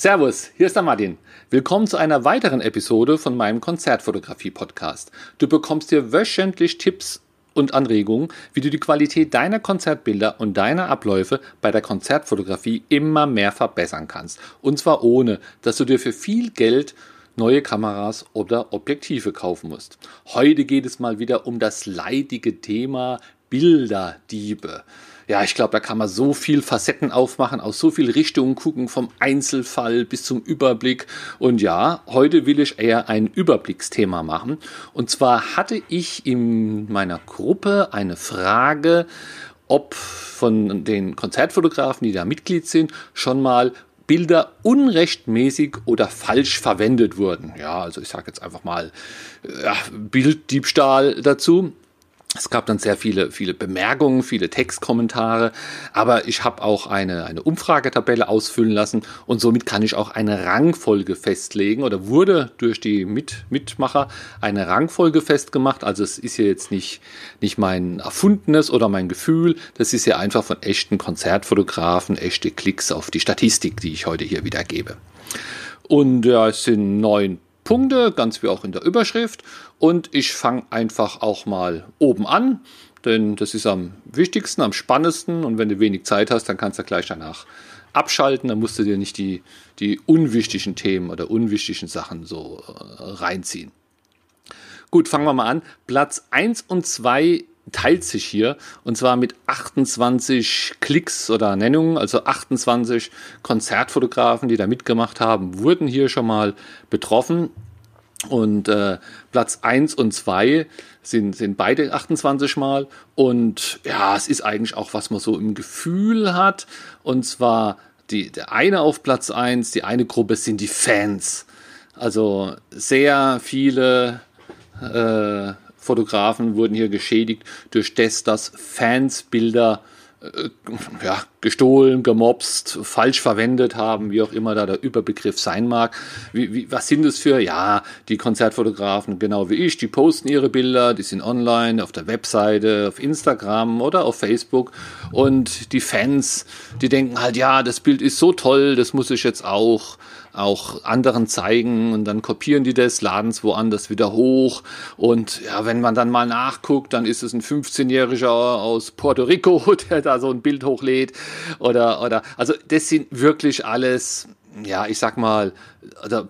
Servus, hier ist der Martin. Willkommen zu einer weiteren Episode von meinem Konzertfotografie-Podcast. Du bekommst hier wöchentlich Tipps und Anregungen, wie du die Qualität deiner Konzertbilder und deiner Abläufe bei der Konzertfotografie immer mehr verbessern kannst. Und zwar ohne, dass du dir für viel Geld neue Kameras oder Objektive kaufen musst. Heute geht es mal wieder um das leidige Thema Bilderdiebe ja, ich glaube, da kann man so viel Facetten aufmachen, aus so viel Richtungen gucken, vom Einzelfall bis zum Überblick. Und ja, heute will ich eher ein Überblicksthema machen. Und zwar hatte ich in meiner Gruppe eine Frage, ob von den Konzertfotografen, die da Mitglied sind, schon mal Bilder unrechtmäßig oder falsch verwendet wurden. Ja, also ich sage jetzt einfach mal ja, Bilddiebstahl dazu. Es gab dann sehr viele, viele Bemerkungen, viele Textkommentare, aber ich habe auch eine, eine Umfragetabelle ausfüllen lassen und somit kann ich auch eine Rangfolge festlegen oder wurde durch die Mit Mitmacher eine Rangfolge festgemacht. Also es ist ja jetzt nicht, nicht mein erfundenes oder mein Gefühl, das ist ja einfach von echten Konzertfotografen, echte Klicks auf die Statistik, die ich heute hier wiedergebe. Und ja, es sind neun Punkte, ganz wie auch in der Überschrift. Und ich fange einfach auch mal oben an, denn das ist am wichtigsten, am spannendsten. Und wenn du wenig Zeit hast, dann kannst du gleich danach abschalten. Dann musst du dir nicht die, die unwichtigen Themen oder unwichtigen Sachen so äh, reinziehen. Gut, fangen wir mal an. Platz 1 und 2 teilt sich hier und zwar mit 28 Klicks oder Nennungen, also 28 Konzertfotografen, die da mitgemacht haben, wurden hier schon mal betroffen. Und äh, Platz 1 und 2 sind, sind beide 28 Mal. Und ja, es ist eigentlich auch, was man so im Gefühl hat. Und zwar die, der eine auf Platz 1, die eine Gruppe sind die Fans. Also sehr viele äh, Fotografen wurden hier geschädigt, durch das, dass Fans Bilder äh, ja, gestohlen, gemobst, falsch verwendet haben, wie auch immer da der Überbegriff sein mag. Wie, wie, was sind es für, ja, die Konzertfotografen, genau wie ich, die posten ihre Bilder, die sind online, auf der Webseite, auf Instagram oder auf Facebook und die Fans, die denken halt, ja, das Bild ist so toll, das muss ich jetzt auch auch anderen zeigen und dann kopieren die das, laden es woanders wieder hoch. Und ja, wenn man dann mal nachguckt, dann ist es ein 15-Jähriger aus Puerto Rico, der da so ein Bild hochlädt. Oder, oder, also das sind wirklich alles ja, ich sag mal,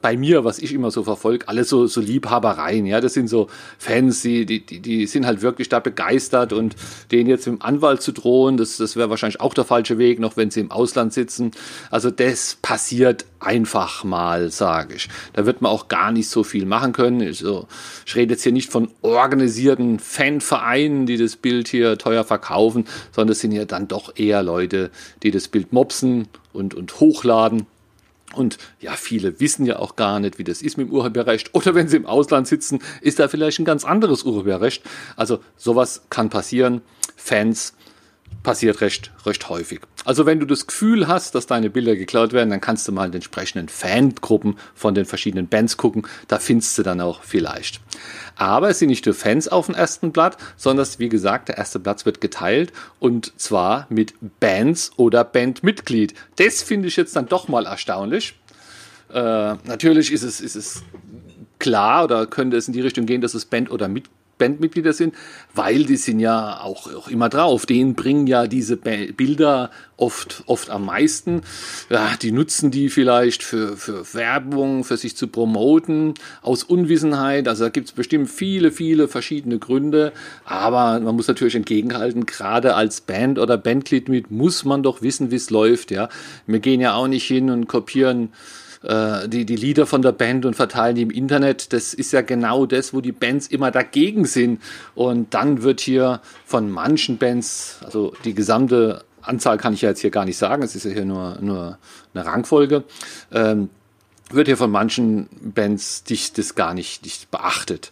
bei mir, was ich immer so verfolge, alles so, so Liebhabereien, ja, das sind so Fans, die, die, die sind halt wirklich da begeistert und denen jetzt im Anwalt zu drohen, das, das wäre wahrscheinlich auch der falsche Weg, noch wenn sie im Ausland sitzen. Also das passiert einfach mal, sage ich. Da wird man auch gar nicht so viel machen können. Also, ich rede jetzt hier nicht von organisierten Fanvereinen, die das Bild hier teuer verkaufen, sondern es sind ja dann doch eher Leute, die das Bild mopsen und, und hochladen und ja, viele wissen ja auch gar nicht, wie das ist mit dem Urheberrecht. Oder wenn sie im Ausland sitzen, ist da vielleicht ein ganz anderes Urheberrecht. Also sowas kann passieren. Fans passiert recht, recht häufig. Also wenn du das Gefühl hast, dass deine Bilder geklaut werden, dann kannst du mal in den entsprechenden Fangruppen von den verschiedenen Bands gucken. Da findest du dann auch vielleicht. Aber es sind nicht nur Fans auf dem ersten Blatt, sondern wie gesagt, der erste Platz wird geteilt und zwar mit Bands oder Bandmitglied. Das finde ich jetzt dann doch mal erstaunlich. Äh, natürlich ist es, ist es klar oder könnte es in die Richtung gehen, dass es Band oder Mitglied Bandmitglieder sind, weil die sind ja auch, auch immer drauf. Denen bringen ja diese Bilder oft, oft am meisten. Ja, die nutzen die vielleicht für, für Werbung, für sich zu promoten, aus Unwissenheit. Also da gibt es bestimmt viele, viele verschiedene Gründe. Aber man muss natürlich entgegenhalten, gerade als Band oder Bandmitglied muss man doch wissen, wie es läuft. Ja, Wir gehen ja auch nicht hin und kopieren äh, die, die Lieder von der Band und verteilen die im Internet. Das ist ja genau das, wo die Bands immer dagegen sind. Und dann wird hier von manchen Bands, also die gesamte Anzahl kann ich ja jetzt hier gar nicht sagen, es ist ja hier nur, nur eine Rangfolge, ähm, wird hier von manchen Bands dich das gar nicht, nicht beachtet.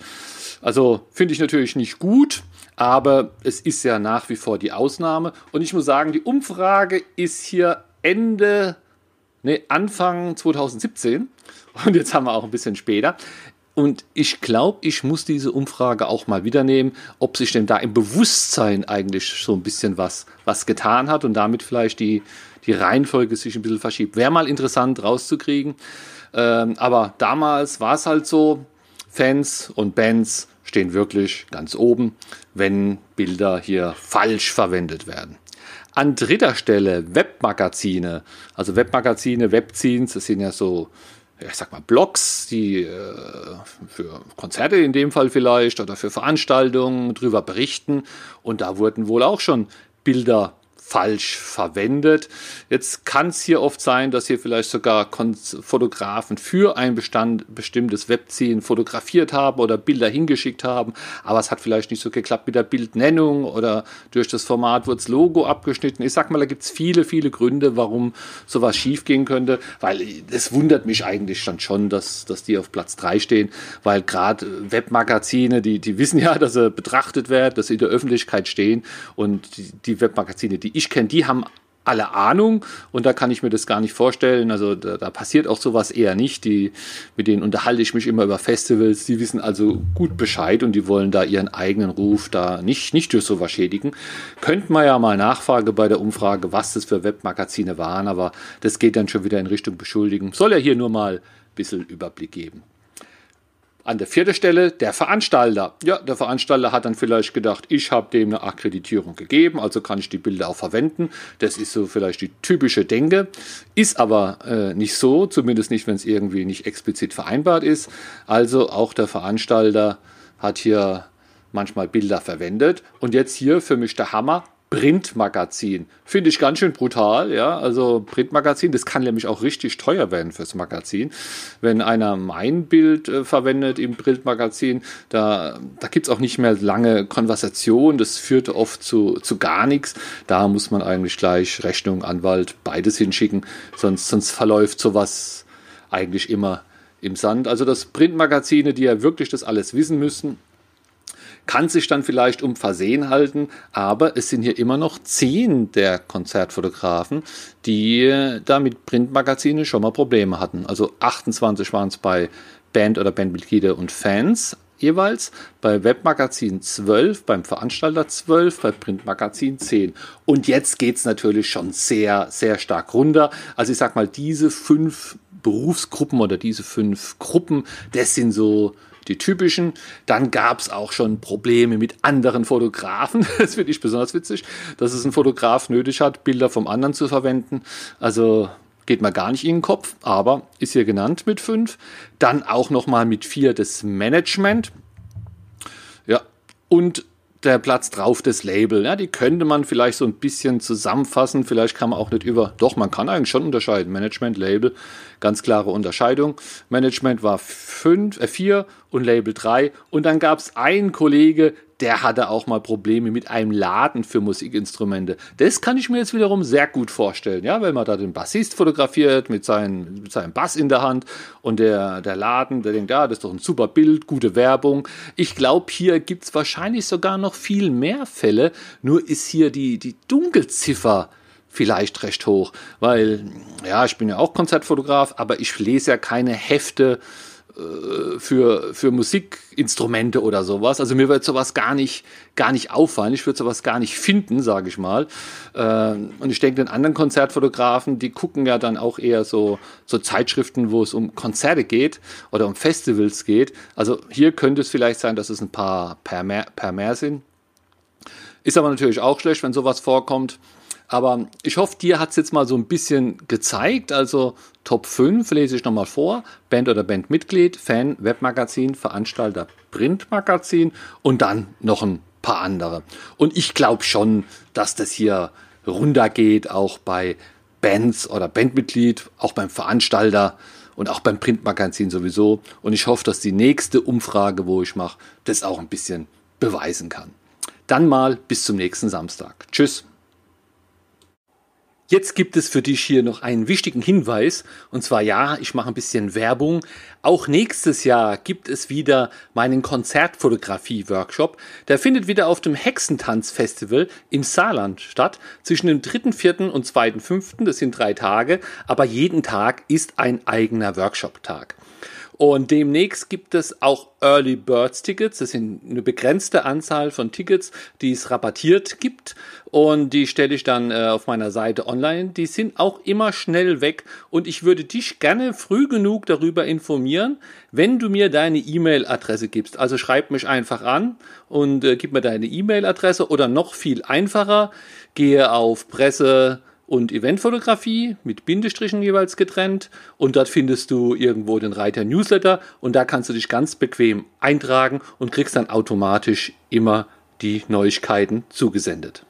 Also finde ich natürlich nicht gut, aber es ist ja nach wie vor die Ausnahme. Und ich muss sagen, die Umfrage ist hier Ende nee, Anfang 2017 und jetzt haben wir auch ein bisschen später. Und ich glaube, ich muss diese Umfrage auch mal wieder nehmen, ob sich denn da im Bewusstsein eigentlich so ein bisschen was, was getan hat und damit vielleicht die, die Reihenfolge sich ein bisschen verschiebt. Wäre mal interessant rauszukriegen. Ähm, aber damals war es halt so, Fans und Bands stehen wirklich ganz oben, wenn Bilder hier falsch verwendet werden. An dritter Stelle Webmagazine. Also Webmagazine, Webzines, das sind ja so, ich sag mal, Blogs, die äh, für Konzerte in dem Fall vielleicht oder für Veranstaltungen drüber berichten. Und da wurden wohl auch schon Bilder falsch verwendet. Jetzt kann es hier oft sein, dass hier vielleicht sogar Fotografen für ein Bestand, bestimmtes Webziehen fotografiert haben oder Bilder hingeschickt haben, aber es hat vielleicht nicht so geklappt mit der Bildnennung oder durch das Format wurde das Logo abgeschnitten. Ich sag mal, da gibt es viele, viele Gründe, warum sowas schief gehen könnte, weil es wundert mich eigentlich dann schon, dass, dass die auf Platz 3 stehen, weil gerade Webmagazine, die, die wissen ja, dass sie betrachtet werden, dass sie in der Öffentlichkeit stehen und die, die Webmagazine, die ich kenne, die haben alle Ahnung und da kann ich mir das gar nicht vorstellen. Also da, da, passiert auch sowas eher nicht. Die, mit denen unterhalte ich mich immer über Festivals. Die wissen also gut Bescheid und die wollen da ihren eigenen Ruf da nicht, nicht durch sowas schädigen. Könnte man ja mal nachfragen bei der Umfrage, was das für Webmagazine waren, aber das geht dann schon wieder in Richtung Beschuldigen. Soll ja hier nur mal ein bisschen Überblick geben. An der vierten Stelle der Veranstalter. Ja, der Veranstalter hat dann vielleicht gedacht, ich habe dem eine Akkreditierung gegeben, also kann ich die Bilder auch verwenden. Das ist so vielleicht die typische Denke. Ist aber äh, nicht so, zumindest nicht, wenn es irgendwie nicht explizit vereinbart ist. Also auch der Veranstalter hat hier manchmal Bilder verwendet. Und jetzt hier für mich der Hammer. Printmagazin. Finde ich ganz schön brutal, ja. Also Printmagazin, das kann nämlich auch richtig teuer werden fürs Magazin. Wenn einer mein Bild äh, verwendet im Printmagazin, da, da gibt es auch nicht mehr lange Konversation, das führt oft zu, zu gar nichts. Da muss man eigentlich gleich Rechnung, Anwalt, beides hinschicken, sonst, sonst verläuft sowas eigentlich immer im Sand. Also das Printmagazine, die ja wirklich das alles wissen müssen, kann sich dann vielleicht um Versehen halten, aber es sind hier immer noch zehn der Konzertfotografen, die da mit Printmagazinen schon mal Probleme hatten. Also 28 waren es bei Band oder Bandmitglieder und Fans jeweils, bei Webmagazin 12, beim Veranstalter 12, bei Printmagazin 10. Und jetzt geht es natürlich schon sehr, sehr stark runter. Also ich sag mal, diese fünf Berufsgruppen oder diese fünf Gruppen, das sind so die typischen. Dann gab es auch schon Probleme mit anderen Fotografen. Das finde ich besonders witzig, dass es ein Fotograf nötig hat, Bilder vom anderen zu verwenden. Also geht mir gar nicht in den Kopf, aber ist hier genannt mit fünf. Dann auch nochmal mit vier das Management. Ja, und der Platz drauf das Label. Ja, die könnte man vielleicht so ein bisschen zusammenfassen. Vielleicht kann man auch nicht über. Doch, man kann eigentlich schon unterscheiden. Management, Label, ganz klare Unterscheidung. Management war fünf, äh, vier und Label drei. Und dann gab es einen Kollege, der hatte auch mal Probleme mit einem Laden für Musikinstrumente. Das kann ich mir jetzt wiederum sehr gut vorstellen, ja, wenn man da den Bassist fotografiert mit, seinen, mit seinem Bass in der Hand und der, der Laden, der denkt, ja, das ist doch ein super Bild, gute Werbung. Ich glaube, hier gibt es wahrscheinlich sogar noch viel mehr Fälle, nur ist hier die, die Dunkelziffer vielleicht recht hoch, weil, ja, ich bin ja auch Konzertfotograf, aber ich lese ja keine Hefte für, für Musikinstrumente oder sowas. Also mir wird sowas gar nicht, gar nicht auffallen. Ich würde sowas gar nicht finden, sage ich mal. Ähm, und ich denke, den anderen Konzertfotografen, die gucken ja dann auch eher so, so Zeitschriften, wo es um Konzerte geht oder um Festivals geht. Also hier könnte es vielleicht sein, dass es ein paar per mehr, per mehr sind. Ist aber natürlich auch schlecht, wenn sowas vorkommt. Aber ich hoffe, dir hat es jetzt mal so ein bisschen gezeigt. Also Top 5 lese ich nochmal vor. Band oder Bandmitglied, Fan, Webmagazin, Veranstalter, Printmagazin und dann noch ein paar andere. Und ich glaube schon, dass das hier runtergeht, auch bei Bands oder Bandmitglied, auch beim Veranstalter und auch beim Printmagazin sowieso. Und ich hoffe, dass die nächste Umfrage, wo ich mache, das auch ein bisschen beweisen kann. Dann mal bis zum nächsten Samstag. Tschüss. Jetzt gibt es für dich hier noch einen wichtigen Hinweis. Und zwar ja, ich mache ein bisschen Werbung. Auch nächstes Jahr gibt es wieder meinen Konzertfotografie-Workshop. Der findet wieder auf dem Hexentanz-Festival im Saarland statt. Zwischen dem 3.4. und 2.5. Das sind drei Tage. Aber jeden Tag ist ein eigener Workshop-Tag. Und demnächst gibt es auch Early Birds Tickets. Das sind eine begrenzte Anzahl von Tickets, die es rabattiert gibt. Und die stelle ich dann äh, auf meiner Seite online. Die sind auch immer schnell weg. Und ich würde dich gerne früh genug darüber informieren, wenn du mir deine E-Mail-Adresse gibst. Also schreib mich einfach an und äh, gib mir deine E-Mail-Adresse oder noch viel einfacher, gehe auf Presse und Eventfotografie mit Bindestrichen jeweils getrennt und dort findest du irgendwo den Reiter Newsletter und da kannst du dich ganz bequem eintragen und kriegst dann automatisch immer die Neuigkeiten zugesendet.